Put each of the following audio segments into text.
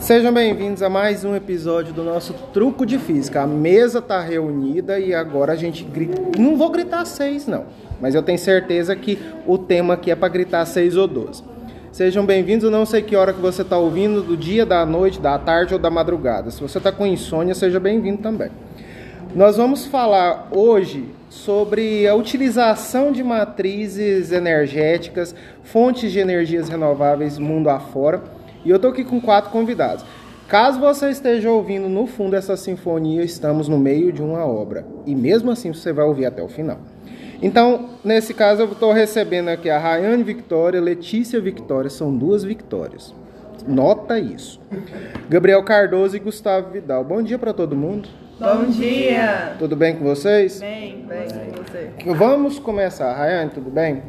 Sejam bem-vindos a mais um episódio do nosso Truco de Física. A mesa está reunida e agora a gente grita. Não vou gritar seis, não, mas eu tenho certeza que o tema aqui é para gritar seis ou doze. Sejam bem-vindos. Não sei que hora que você está ouvindo, do dia, da noite, da tarde ou da madrugada. Se você está com insônia, seja bem-vindo também. Nós vamos falar hoje sobre a utilização de matrizes energéticas, fontes de energias renováveis mundo afora. E eu estou aqui com quatro convidados. Caso você esteja ouvindo no fundo essa sinfonia, estamos no meio de uma obra. E mesmo assim você vai ouvir até o final. Então, nesse caso, eu estou recebendo aqui a Rayane Victória, Letícia Victória, são duas Victórias. Nota isso. Gabriel Cardoso e Gustavo Vidal. Bom dia para todo mundo. Bom dia! Tudo bem com vocês? Bem, bem, com você? Vamos começar. Rayane, tudo bem?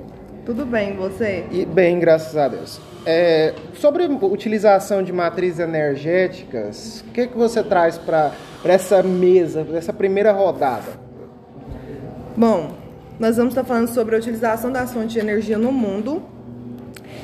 Tudo bem, você? E bem, graças a Deus. É, sobre utilização de matrizes energéticas, o que, que você traz para essa mesa, para essa primeira rodada? Bom, nós vamos estar falando sobre a utilização das fontes de energia no mundo.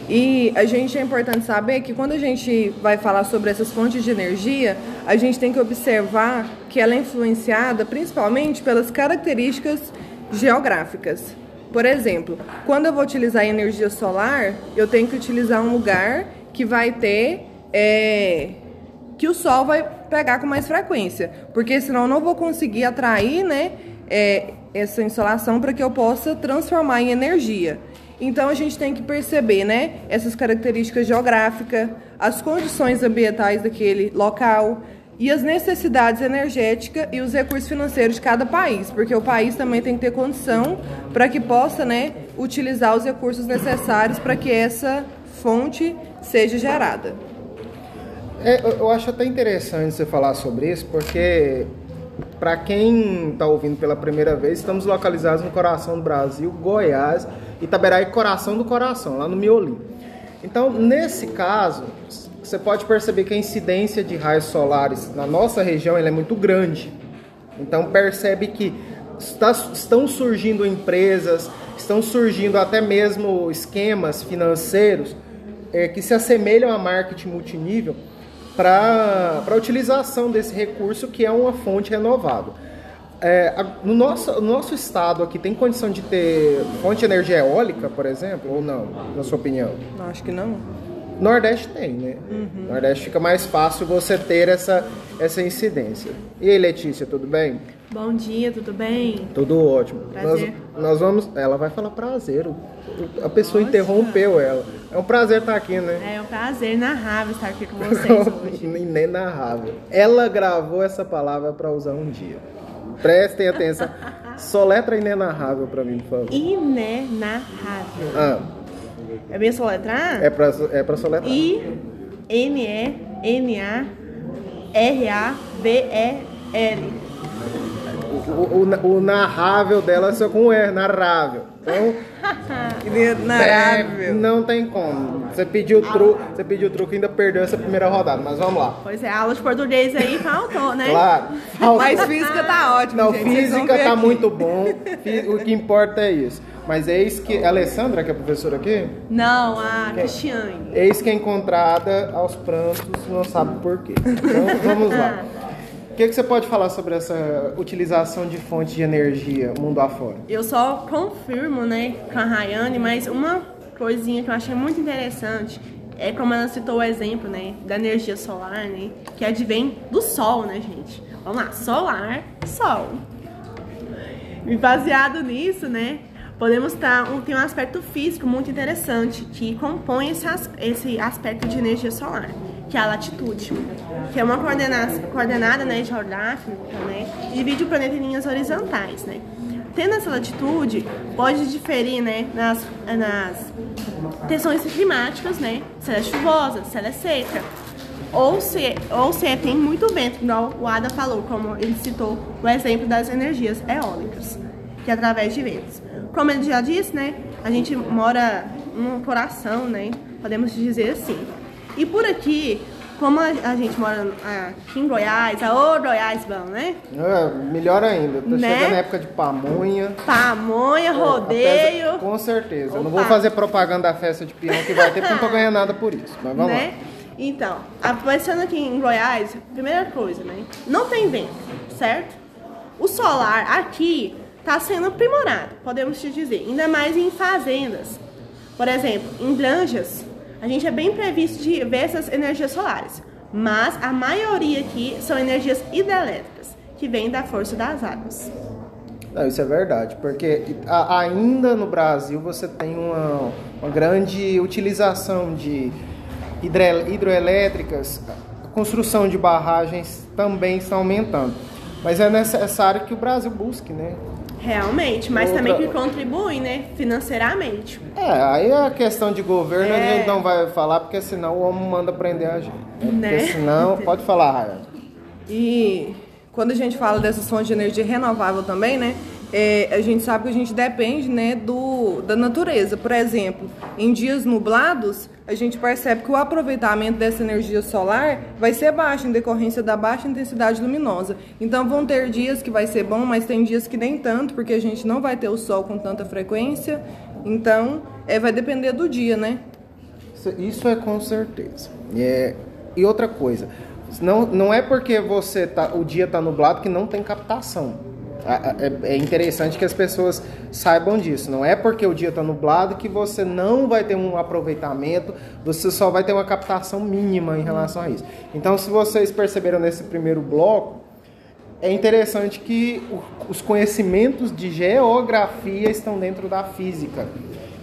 E a gente é importante saber que quando a gente vai falar sobre essas fontes de energia, a gente tem que observar que ela é influenciada principalmente pelas características geográficas. Por exemplo, quando eu vou utilizar energia solar, eu tenho que utilizar um lugar que vai ter é, que o sol vai pegar com mais frequência, porque senão eu não vou conseguir atrair, né, é, essa insolação para que eu possa transformar em energia. Então a gente tem que perceber, né, essas características geográficas, as condições ambientais daquele local e as necessidades energéticas e os recursos financeiros de cada país, porque o país também tem que ter condição para que possa, né, utilizar os recursos necessários para que essa fonte seja gerada. É, eu acho até interessante você falar sobre isso, porque para quem está ouvindo pela primeira vez, estamos localizados no coração do Brasil, Goiás, Itaberá e coração do coração, lá no Miolim. Então, nesse caso, você pode perceber que a incidência de raios solares na nossa região é muito grande. Então, percebe que está, estão surgindo empresas, estão surgindo até mesmo esquemas financeiros é, que se assemelham a marketing multinível para a utilização desse recurso que é uma fonte renovável. É, no, nosso, no nosso estado aqui tem condição de ter fonte de energia eólica, por exemplo, ou não, na sua opinião? Acho que não. Nordeste tem, né? Uhum. Nordeste fica mais fácil você ter essa, essa incidência. E aí, Letícia, tudo bem? Bom dia, tudo bem? Tudo ótimo. Prazer. Nós, nós vamos. Ela vai falar prazer. A pessoa Nossa. interrompeu ela. É um prazer estar aqui, né? É um prazer inarrável estar aqui com vocês hoje. Inenarrável. Ela gravou essa palavra para usar um dia. Prestem atenção. Soletra inenarrável para mim, por favor. Inenarrável. Ah. É bem soletrar? É pra, é pra soletrar. I-N-E-N-A-R-A-V-E-L. O, o, o, narrável dela é só com R, narrável. Então. narrável. É, não tem como. Você pediu o truque, você pediu truque e ainda perdeu essa primeira rodada, mas vamos lá. Pois é, aula de português aí faltou, né? Claro. Faltou. Mas física tá ótimo, Não, gente. física tá aqui. muito bom. O que importa é isso. Mas eis que. A Alessandra, que é professora aqui? Não, a Cristiane. Eis que é encontrada aos prantos, não sabe por quê. Então vamos lá. Que, que você pode falar sobre essa utilização de fonte de energia mundo afora? Eu só confirmo, né, com a Rayane, mas uma coisinha que eu achei muito interessante é como ela citou o exemplo, né, da energia solar, né, que advém do sol, né, gente? Vamos lá, solar, sol. E baseado nisso, né, podemos estar um, tem um aspecto físico muito interessante que compõe esse, esse aspecto de energia solar, que é a latitude, que é uma coordenada, coordenada né, geográfica, né, divide o planeta em linhas horizontais, né. Tendo essa latitude, pode diferir, né, nas, nas tensões climáticas, né, se ela é chuvosa, se ela é seca, ou se, ou se tem muito vento, igual o Ada falou, como ele citou o exemplo das energias eólicas, que é através de ventos. Como ele já disse, né? A gente mora no coração, né? Podemos dizer assim. E por aqui, como a, a gente mora aqui em Goiás, a ô Goiás bom, né? É, melhor ainda. Tô Né? chegando na época de pamonha. Pamonha, rodeio. Com certeza. Eu não vou fazer propaganda da festa de peão que vai ter, porque não tô ganhando nada por isso. Mas vamos né? Então, aparecendo aqui em Goiás, primeira coisa, né? Não tem vento, certo? O solar aqui está sendo aprimorado, podemos te dizer, ainda mais em fazendas. Por exemplo, em granjas, a gente é bem previsto de ver essas energias solares, mas a maioria aqui são energias hidrelétricas, que vêm da força das águas. Não, isso é verdade, porque ainda no Brasil você tem uma, uma grande utilização de hidroelétricas, a construção de barragens também está aumentando. Mas é necessário que o Brasil busque, né? Realmente, mas Outra... também que contribui, né, financeiramente. É, aí a questão de governo é... a gente não vai falar, porque senão o homem manda prender a gente. Né? Porque senão, pode falar, Raya. E quando a gente fala dessas fontes de energia renovável também, né, é, a gente sabe que a gente depende né, do, da natureza. Por exemplo, em dias nublados, a gente percebe que o aproveitamento dessa energia solar vai ser baixo em decorrência da baixa intensidade luminosa. Então vão ter dias que vai ser bom, mas tem dias que nem tanto, porque a gente não vai ter o sol com tanta frequência. Então é, vai depender do dia, né? Isso é com certeza. É, e outra coisa, não, não é porque você tá, o dia está nublado que não tem captação. É, é interessante que as pessoas saibam disso. Não é porque o dia está nublado que você não vai ter um aproveitamento, você só vai ter uma captação mínima em relação a isso. Então, se vocês perceberam nesse primeiro bloco, é interessante que os conhecimentos de geografia estão dentro da física.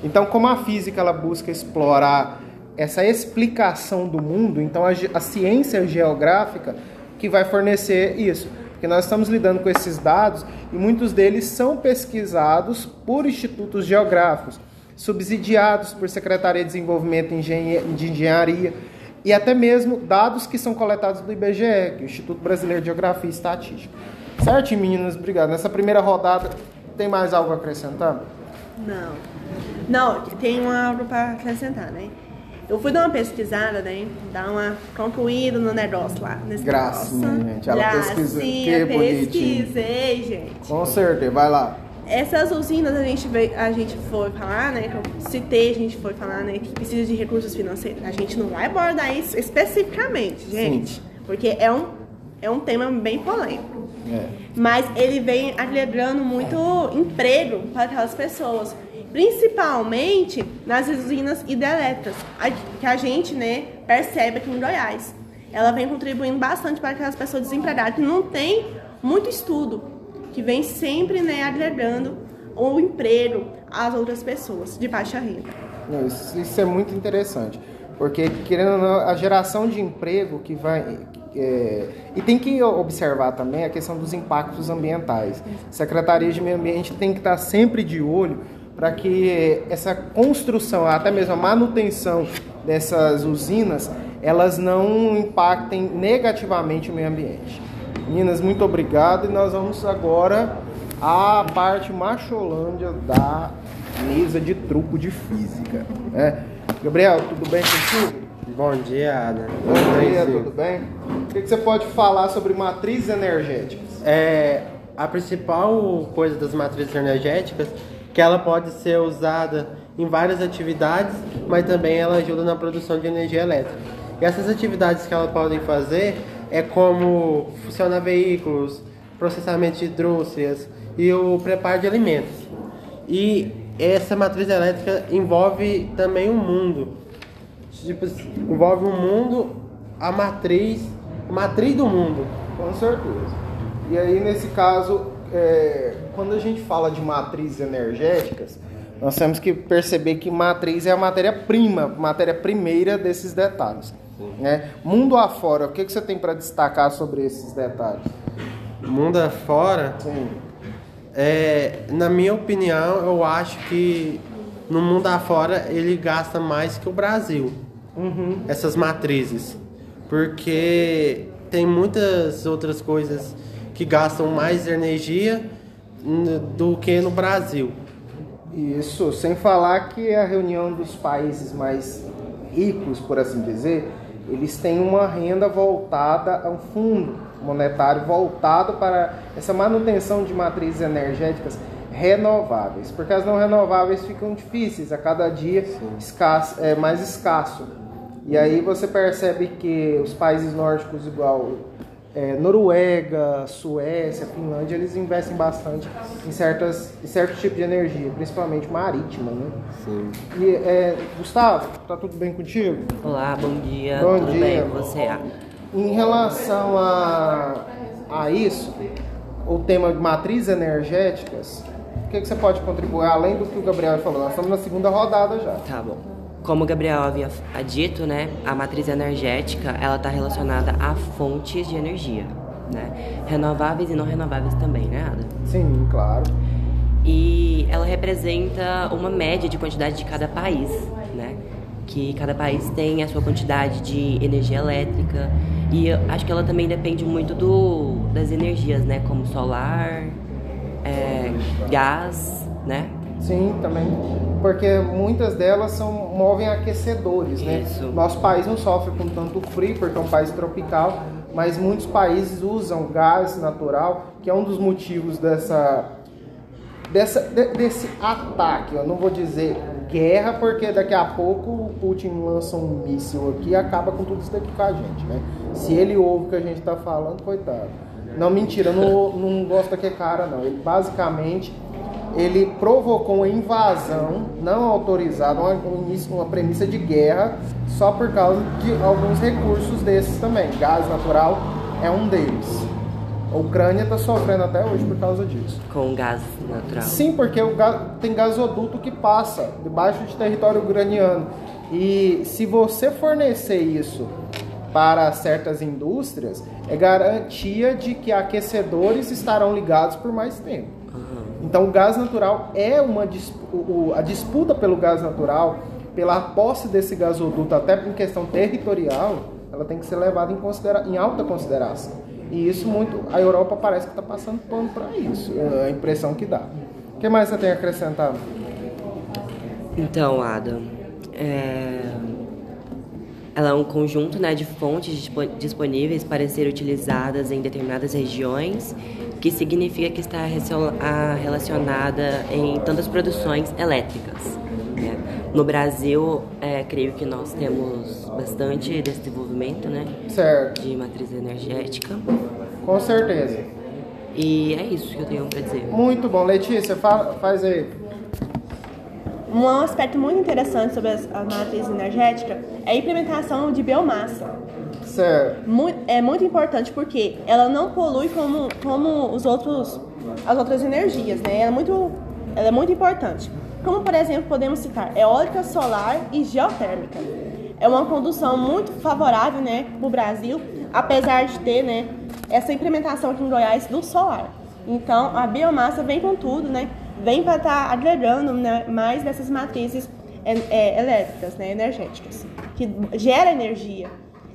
Então, como a física ela busca explorar essa explicação do mundo, então a, a ciência geográfica que vai fornecer isso porque nós estamos lidando com esses dados e muitos deles são pesquisados por institutos geográficos, subsidiados por Secretaria de Desenvolvimento de Engenharia e até mesmo dados que são coletados do IBGE, é o Instituto Brasileiro de Geografia e Estatística. Certo, meninas? Obrigado. Nessa primeira rodada, tem mais algo a acrescentar? Não. Não, tem algo para acrescentar, né? Eu fui dar uma pesquisada, né? Dar uma concluída no negócio lá. Nesse Gracinha, negócio. gente. Ela pesquisou. Que pesquisei, gente. Com certeza, vai lá. Essas usinas a gente, veio, a gente foi falar, né? Que eu citei, a gente foi falar, né? Que precisa de recursos financeiros. A gente não vai abordar isso especificamente, gente. Sim. Porque é um, é um tema bem polêmico. É. Mas ele vem agregando muito emprego para aquelas pessoas principalmente nas usinas hidrelétricas, que a gente né, percebe aqui em Goiás. Ela vem contribuindo bastante para aquelas pessoas desempregadas que não têm muito estudo, que vem sempre né, agregando o emprego às outras pessoas de baixa renda. Isso, isso é muito interessante, porque querendo ou não, a geração de emprego que vai é, e tem que observar também a questão dos impactos ambientais. Secretaria de Meio Ambiente tem que estar sempre de olho para que essa construção, até mesmo a manutenção dessas usinas, elas não impactem negativamente o meio ambiente. Meninas, muito obrigado e nós vamos agora à parte macholândia da mesa de truco de física. Né? Gabriel, tudo bem contigo? Bom dia, Ada. Bom dia, tudo bem? O que você pode falar sobre matrizes energéticas? É, a principal coisa das matrizes energéticas que ela pode ser usada em várias atividades, mas também ela ajuda na produção de energia elétrica. E essas atividades que ela podem fazer é como funcionar veículos, processamento de indústrias e o preparo de alimentos. E essa matriz elétrica envolve também o mundo. Tipo, envolve o mundo, a matriz, a matriz do mundo. Com certeza. E aí, nesse caso, é, quando a gente fala de matrizes energéticas, nós temos que perceber que matriz é a matéria-prima, matéria primeira desses detalhes. Né? Mundo afora, o que, que você tem para destacar sobre esses detalhes? Mundo afora? Sim. É, na minha opinião, eu acho que no mundo afora ele gasta mais que o Brasil. Uhum. Essas matrizes. Porque tem muitas outras coisas que gastam mais energia do que no Brasil. Isso, sem falar que a reunião dos países mais ricos, por assim dizer, eles têm uma renda voltada a um fundo monetário voltado para essa manutenção de matrizes energéticas renováveis, porque as não renováveis ficam difíceis a cada dia escasso, é, mais escasso. E aí você percebe que os países nórdicos, igual é, Noruega, Suécia, Finlândia, eles investem bastante em, certas, em certo tipo de energia, principalmente marítima, né? Sim. E, é, Gustavo, tá tudo bem contigo? Olá, bom dia. Bom Tudo dia. bem com você? Em relação a, a isso, o tema de matrizes energéticas, o que, que você pode contribuir, além do que o Gabriel falou? Nós estamos na segunda rodada já. Tá bom. Como o Gabriel havia dito, né, a matriz energética, ela está relacionada a fontes de energia, né? Renováveis e não renováveis também, né, Ada? Sim, claro. E ela representa uma média de quantidade de cada país, né? Que cada país tem a sua quantidade de energia elétrica e acho que ela também depende muito do das energias, né? Como solar, é, gás, né? Sim, também. Porque muitas delas são, movem aquecedores, né? Isso. Nosso país não sofre com tanto frio, porque é um país tropical, mas muitos países usam gás natural, que é um dos motivos dessa, dessa de- desse ataque. Eu não vou dizer guerra, porque daqui a pouco o Putin lança um míssil aqui e acaba com tudo isso daqui com a gente, né? Se ele ouve o que a gente está falando, coitado. Não, mentira, eu não, não gosto daquele cara, não. Ele basicamente ele provocou uma invasão não autorizada, uma, um uma premissa de guerra, só por causa de alguns recursos desses também. Gás natural é um deles. A Ucrânia está sofrendo até hoje por causa disso. Com gás natural. Sim, porque tem gasoduto que passa debaixo de território ucraniano. E se você fornecer isso para certas indústrias, é garantia de que aquecedores estarão ligados por mais tempo. Então, o gás natural é uma a disputa pelo gás natural, pela posse desse gasoduto, até em questão territorial, ela tem que ser levada em, considera- em alta consideração. E isso muito, a Europa parece que está passando pano para isso, é a impressão que dá. O que mais você tem a acrescentar? Então, Adam, é... ela é um conjunto né, de fontes dispo- disponíveis para ser utilizadas em determinadas regiões, que significa que está relacionada em tantas produções elétricas. né? No Brasil, é, creio que nós temos bastante desenvolvimento né, Certo, de matriz energética. com certeza. E é isso que eu tenho para dizer. Muito bom. Letícia, fa- faz aí. Um aspecto muito interessante sobre a matriz energética é a implementação de biomassa. Certo. Muito, é muito importante porque ela não polui como, como os outros, as outras energias, né? Ela é, muito, ela é muito importante. Como, por exemplo, podemos citar eólica, solar e geotérmica. É uma condução muito favorável né, para o Brasil, apesar de ter né, essa implementação aqui em Goiás do solar. Então, a biomassa vem com tudo, né? Vem para estar agregando né, mais dessas matrizes é, é, elétricas, né, energéticas, que gera energia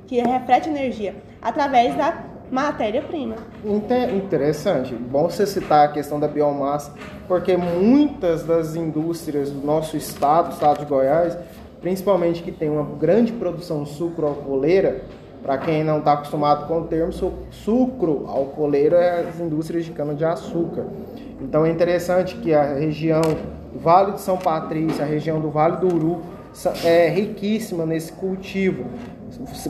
que reflete energia através da matéria-prima. Inte- Interessante. Bom você citar a questão da biomassa, porque muitas das indústrias do nosso estado, estado de Goiás, principalmente que tem uma grande produção sucro-alcooleira, para quem não está acostumado com o termo, su- sucro-alcooleiro é as indústrias de cana-de-açúcar. Então é interessante que a região Vale de São Patrício, a região do Vale do Uru, é riquíssima nesse cultivo.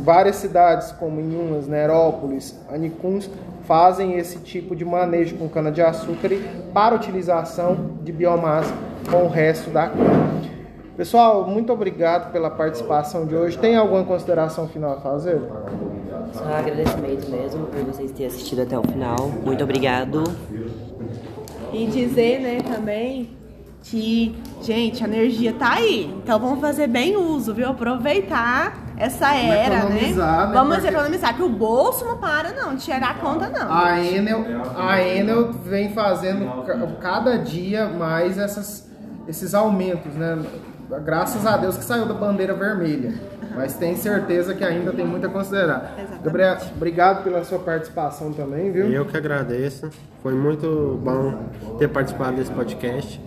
Várias cidades como Inhumas, Nerópolis, Anicuns fazem esse tipo de manejo com cana-de-açúcar para utilização de biomassa com o resto da cana. Pessoal, muito obrigado pela participação de hoje. Tem alguma consideração final a fazer? Só agradecimento mesmo por vocês terem assistido até o final. Muito obrigado. E dizer, né, também que, gente, a energia tá aí. Então vamos fazer bem uso, viu? Aproveitar essa era, economizar, né? Vamos Porque- economizar, que o bolso não para, não, de tirar a conta, não. A Enel, a Enel vem fazendo ca- cada dia mais essas, esses aumentos, né? Graças a Deus que saiu da bandeira vermelha. Mas tem certeza que ainda tem muito a considerar. Exatamente. Gabriel, obrigado pela sua participação também, viu? Eu que agradeço. Foi muito bom ter participado desse podcast.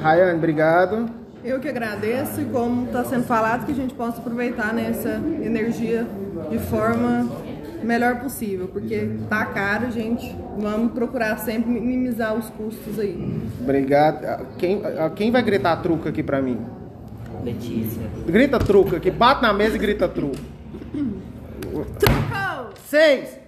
Rayane, obrigado. Eu que agradeço e como está sendo falado, que a gente possa aproveitar né, essa energia de forma melhor possível, porque tá caro, gente. Vamos procurar sempre minimizar os custos aí. Obrigado. Quem, quem vai gritar truco aqui pra mim? Letícia. Grita truco aqui, bate na mesa e grita truco. Truco! Seis!